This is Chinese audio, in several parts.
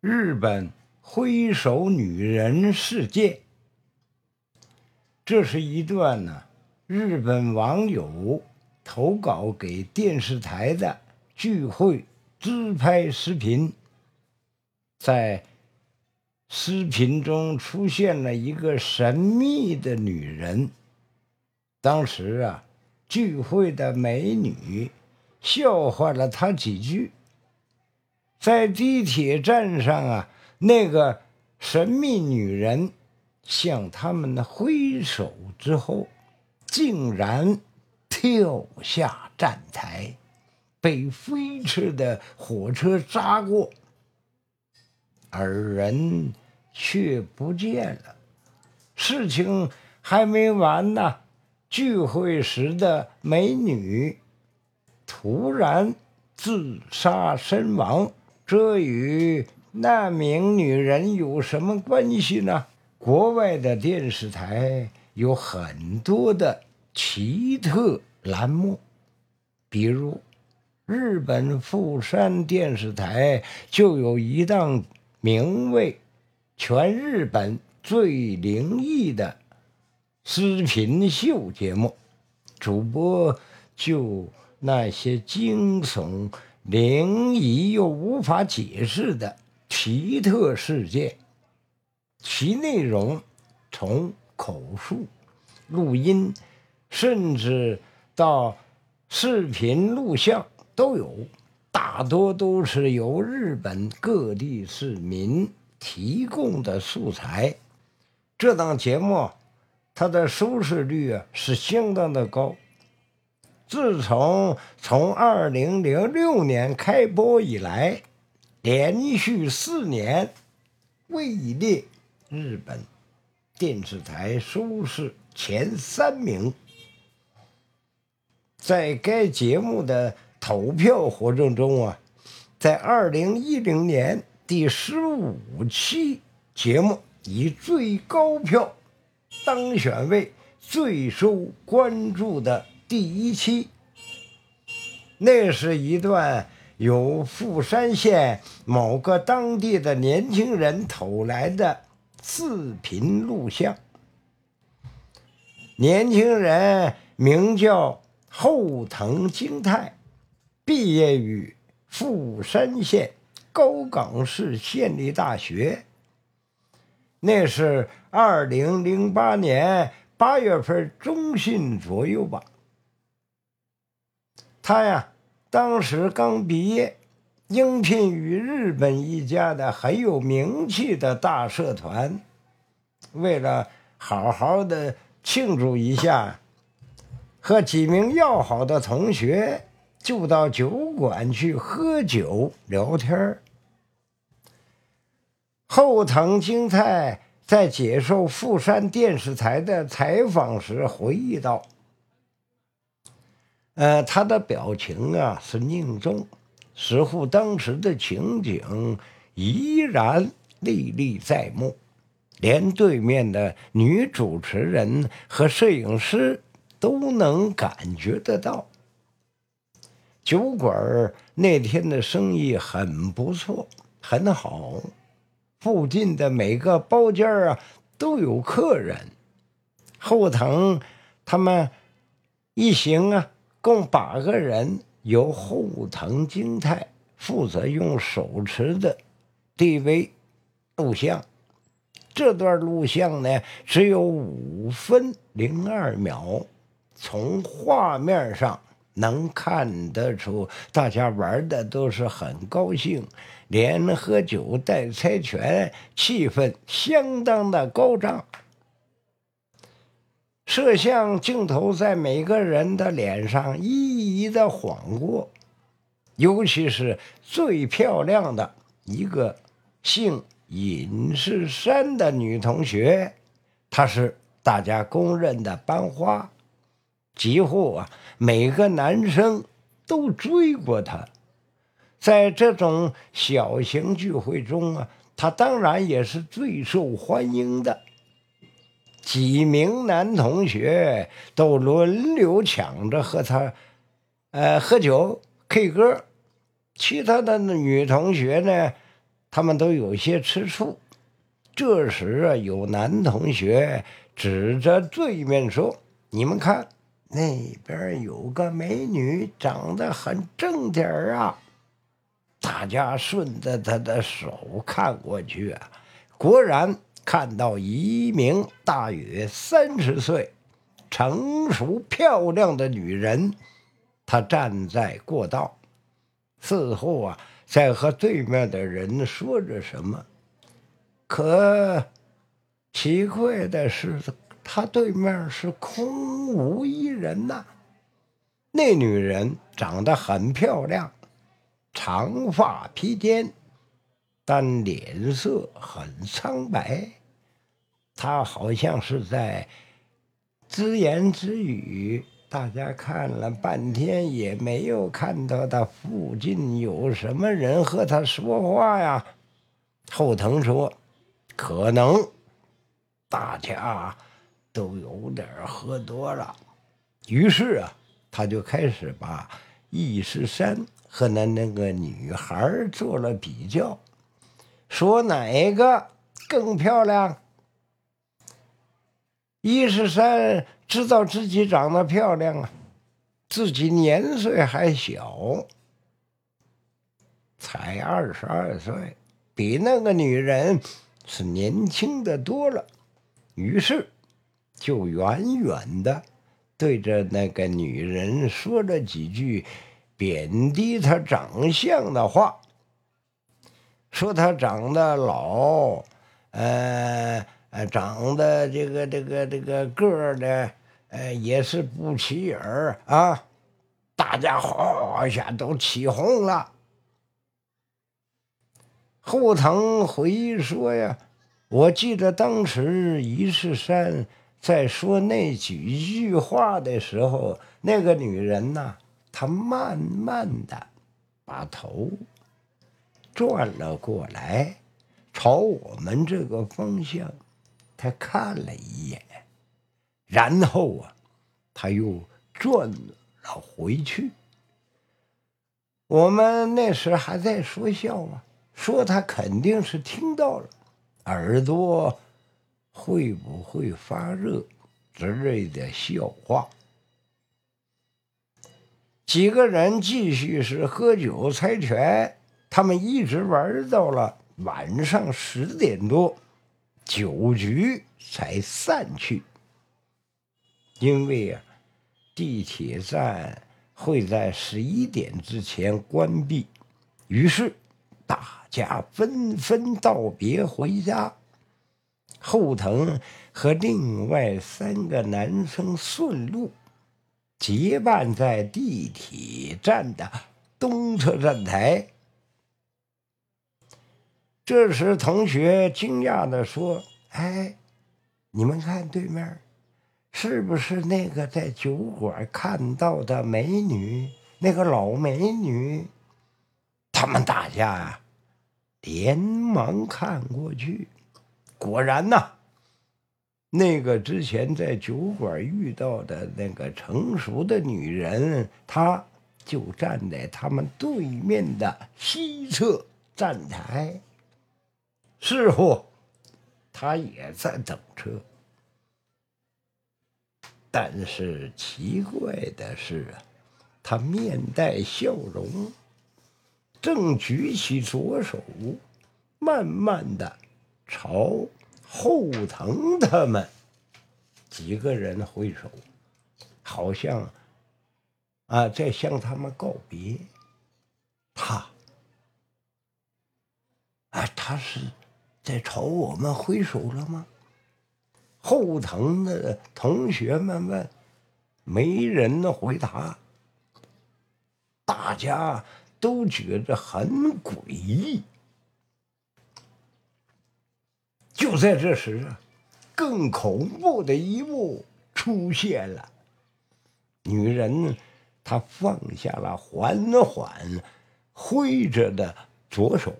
日本挥手女人事件。这是一段呢，日本网友投稿给电视台的聚会自拍视频。在视频中出现了一个神秘的女人。当时啊，聚会的美女笑话了她几句。在地铁站上啊，那个神秘女人向他们挥手之后，竟然跳下站台，被飞驰的火车扎过，而人却不见了。事情还没完呢，聚会时的美女突然自杀身亡。这与那名女人有什么关系呢？国外的电视台有很多的奇特栏目，比如日本富山电视台就有一档名为《全日本最灵异的视频秀》节目，主播就那些惊悚。灵异又无法解释的奇特事件，其内容从口述、录音，甚至到视频录像都有，大多都是由日本各地市民提供的素材。这档节目，它的收视率啊是相当的高。自从从二零零六年开播以来，连续四年位列日本电视台收视前三名。在该节目的投票活动中啊，在二零一零年第十五期节目以最高票当选为最受关注的。第一期，那是一段由富山县某个当地的年轻人偷来的视频录像。年轻人名叫后藤京太，毕业于富山县高冈市县立大学。那是二零零八年八月份中旬左右吧。他呀，当时刚毕业，应聘于日本一家的很有名气的大社团。为了好好的庆祝一下，和几名要好的同学就到酒馆去喝酒聊天后藤京太在接受富山电视台的采访时回忆道。呃，他的表情啊是凝重，似乎当时的情景依然历历在目，连对面的女主持人和摄影师都能感觉得到。酒馆那天的生意很不错，很好，附近的每个包间啊都有客人。后藤他们一行啊。共八个人，由后藤京太负责用手持的 DV 录像。这段录像呢，只有五分零二秒。从画面上能看得出，大家玩的都是很高兴，连喝酒带猜拳，气氛相当的高涨。摄像镜头在每个人的脸上一一的晃过，尤其是最漂亮的一个姓尹世山的女同学，她是大家公认的班花，几乎啊每个男生都追过她。在这种小型聚会中啊，她当然也是最受欢迎的。几名男同学都轮流抢着和他，呃，喝酒、K 歌。其他的女同学呢，他们都有些吃醋。这时啊，有男同学指着对面说：“你们看，那边有个美女，长得很正点啊。”大家顺着他的手看过去啊，果然看到一名大约三十岁、成熟漂亮的女人，她站在过道，似乎啊在和对面的人说着什么。可奇怪的是，他对面是空无一人呐。那女人长得很漂亮，长发披肩，但脸色很苍白。他好像是在自言自语。大家看了半天，也没有看到他附近有什么人和他说话呀。后藤说。可能大家都有点喝多了，于是啊，他就开始把易世山和那那个女孩做了比较，说哪个更漂亮。易世山知道自己长得漂亮啊，自己年岁还小，才二十二岁，比那个女人。是年轻的多了，于是就远远的对着那个女人说了几句贬低她长相的话，说她长得老，呃呃，长得这个这个这个个儿呢，呃，也是不起眼儿啊，大家哗一下都起哄了。后藤回忆说：“呀，我记得当时一世山在说那几句话的时候，那个女人呐，她慢慢的把头转了过来，朝我们这个方向，他看了一眼，然后啊，他又转了回去。我们那时还在说笑啊。”说他肯定是听到了，耳朵会不会发热之类的笑话。几个人继续是喝酒猜拳，他们一直玩到了晚上十点多，酒局才散去。因为啊，地铁站会在十一点之前关闭，于是。大家纷纷道别回家，后藤和另外三个男生顺路结伴在地铁站的东侧站台。这时，同学惊讶的说：“哎，你们看对面，是不是那个在酒馆看到的美女？那个老美女？”他们大家啊，连忙看过去，果然呐，那个之前在酒馆遇到的那个成熟的女人，她就站在他们对面的西侧站台。似乎他也在等车，但是奇怪的是啊，她面带笑容。正举起左手，慢慢的朝后藤他们几个人挥手，好像啊在向他们告别。他啊，他是在朝我们挥手了吗？后藤的同学们问，没人回答。大家。都觉得很诡异。就在这时啊，更恐怖的一幕出现了。女人她放下了缓缓挥着的左手，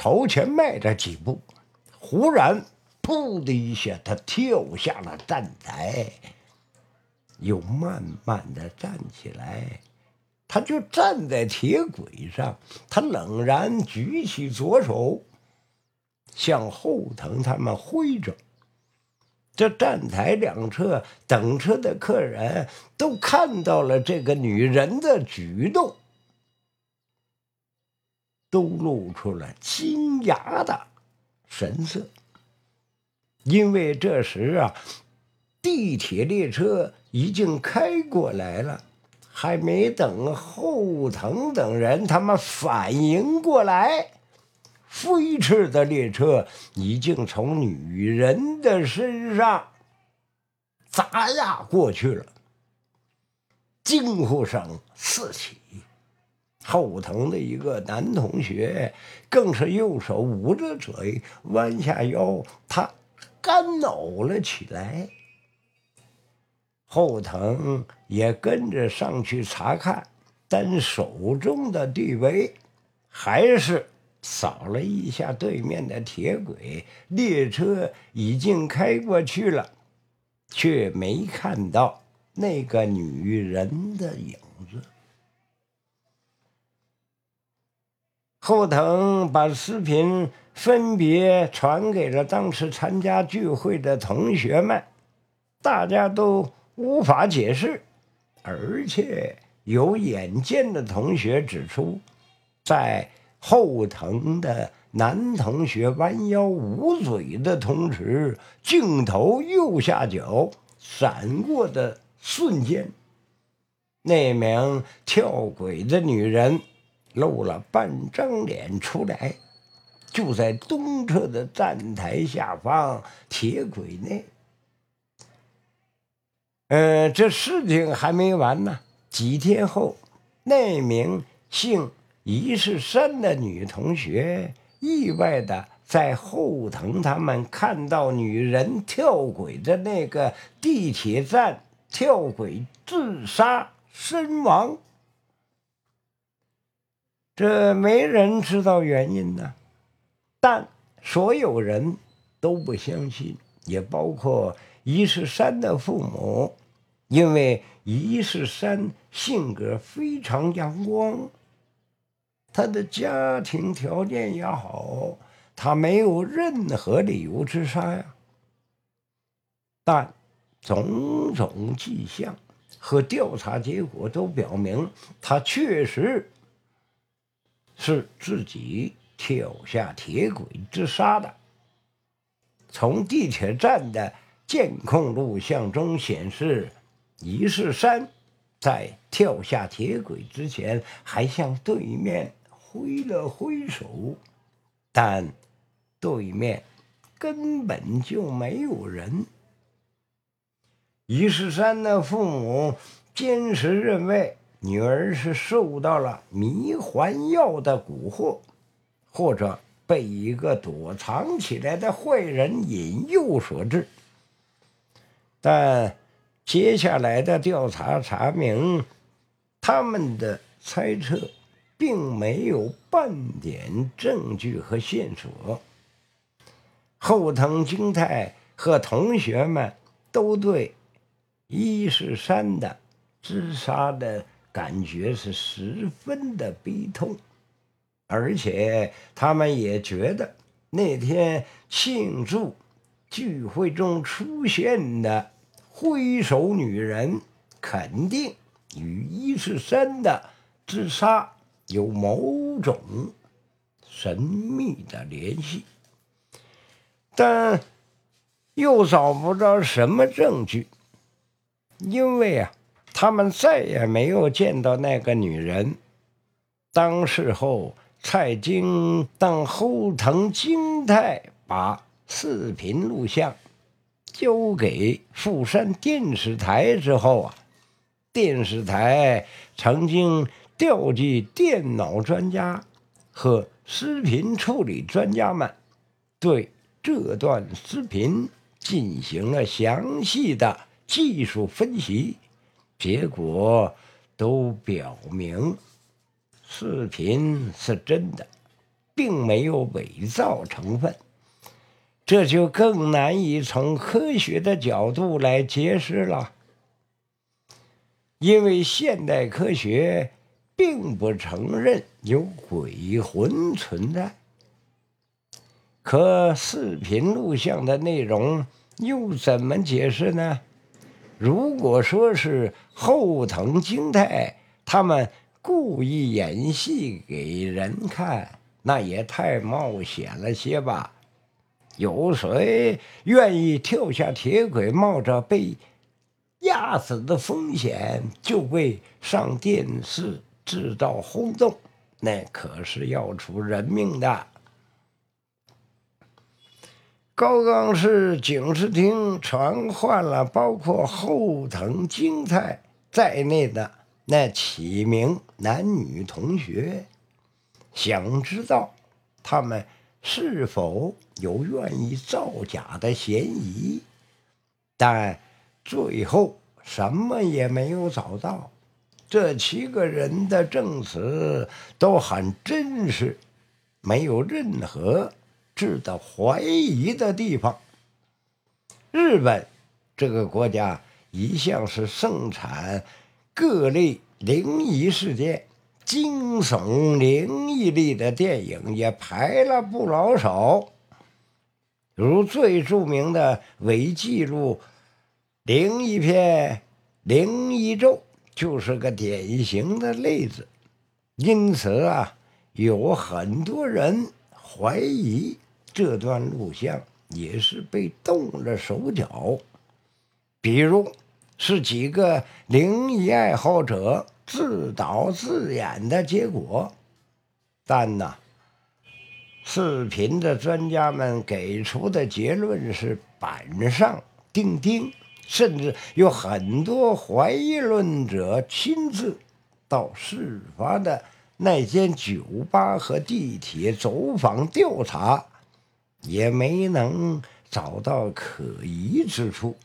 朝前迈着几步，忽然“噗”的一下，他跳下了站台，又慢慢的站起来。他就站在铁轨上，他冷然举起左手，向后藤他们挥着。这站台两侧等车的客人都看到了这个女人的举动，都露出了惊讶的神色，因为这时啊，地铁列车已经开过来了，还没等后藤等人他们反应过来。飞驰的列车已经从女人的身上砸压过去了，惊呼声四起。后藤的一个男同学更是右手捂着嘴，弯下腰，他干呕了起来。后藤也跟着上去查看，但手中的地位还是。扫了一下对面的铁轨，列车已经开过去了，却没看到那个女人的影子。后藤把视频分别传给了当时参加聚会的同学们，大家都无法解释，而且有眼尖的同学指出，在。后藤的男同学弯腰捂嘴的同时，镜头右下角闪过的瞬间，那名跳轨的女人露了半张脸出来，就在东侧的站台下方铁轨内。呃，这事情还没完呢。几天后，那名姓。一是山的女同学意外的在后藤他们看到女人跳轨的那个地铁站跳轨自杀身亡，这没人知道原因呢。但所有人都不相信，也包括一是山的父母，因为一是山性格非常阳光。他的家庭条件也好，他没有任何理由自杀呀。但种种迹象和调查结果都表明，他确实是自己跳下铁轨自杀的。从地铁站的监控录像中显示，一是山在跳下铁轨之前还向对面。挥了挥手，但对面根本就没有人。于世山的父母坚持认为女儿是受到了迷幻药的蛊惑，或者被一个躲藏起来的坏人引诱所致。但接下来的调查查明，他们的猜测。并没有半点证据和线索。后藤京太和同学们都对伊势山的自杀的感觉是十分的悲痛，而且他们也觉得那天庆祝聚会中出现的挥手女人肯定与伊势山的自杀。有某种神秘的联系，但又找不着什么证据，因为啊，他们再也没有见到那个女人。当事后，蔡京当后藤京太把视频录像交给富山电视台之后啊，电视台曾经。调集电脑专家和视频处理专家们，对这段视频进行了详细的技术分析，结果都表明视频是真的，并没有伪造成分。这就更难以从科学的角度来解释了，因为现代科学。并不承认有鬼魂存在。可视频录像的内容又怎么解释呢？如果说是后藤京太他们故意演戏给人看，那也太冒险了些吧？有谁愿意跳下铁轨，冒着被压死的风险，就为上电视制造轰动？那可是要出人命的。高冈市警视厅传唤了包括后藤京太在内的那七名男女同学，想知道他们是否有愿意造假的嫌疑，但最后什么也没有找到。这七个人的证词都很真实，没有任何。值得怀疑的地方。日本这个国家一向是盛产各类灵异事件、惊悚灵异类的电影也拍了不老少，如最著名的伪纪录灵异片《灵异咒》就是个典型的例子。因此啊，有很多人怀疑。这段录像也是被动了手脚，比如是几个灵异爱好者自导自演的结果。但呢，视频的专家们给出的结论是板上钉钉，甚至有很多怀疑论者亲自到事发的那间酒吧和地铁走访调查。也没能找到可疑之处。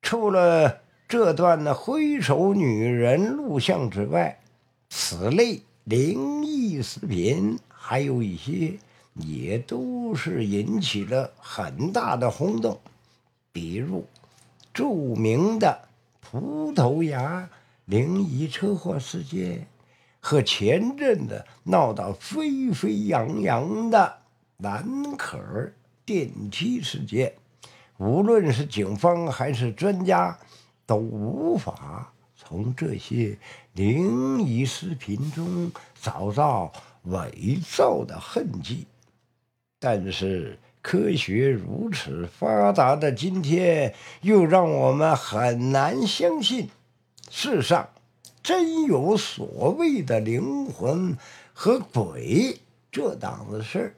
除了这段的挥手女人录像之外，此类灵异视频还有一些，也都是引起了很大的轰动。比如著名的葡萄牙灵异车祸事件，和前阵子闹得沸沸扬扬的。南可儿电梯事件，无论是警方还是专家，都无法从这些灵异视频中找到伪造的痕迹。但是，科学如此发达的今天，又让我们很难相信，世上真有所谓的灵魂和鬼这档子事儿。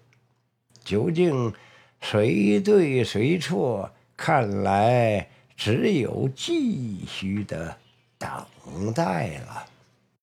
究竟谁对谁错？看来只有继续的等待了。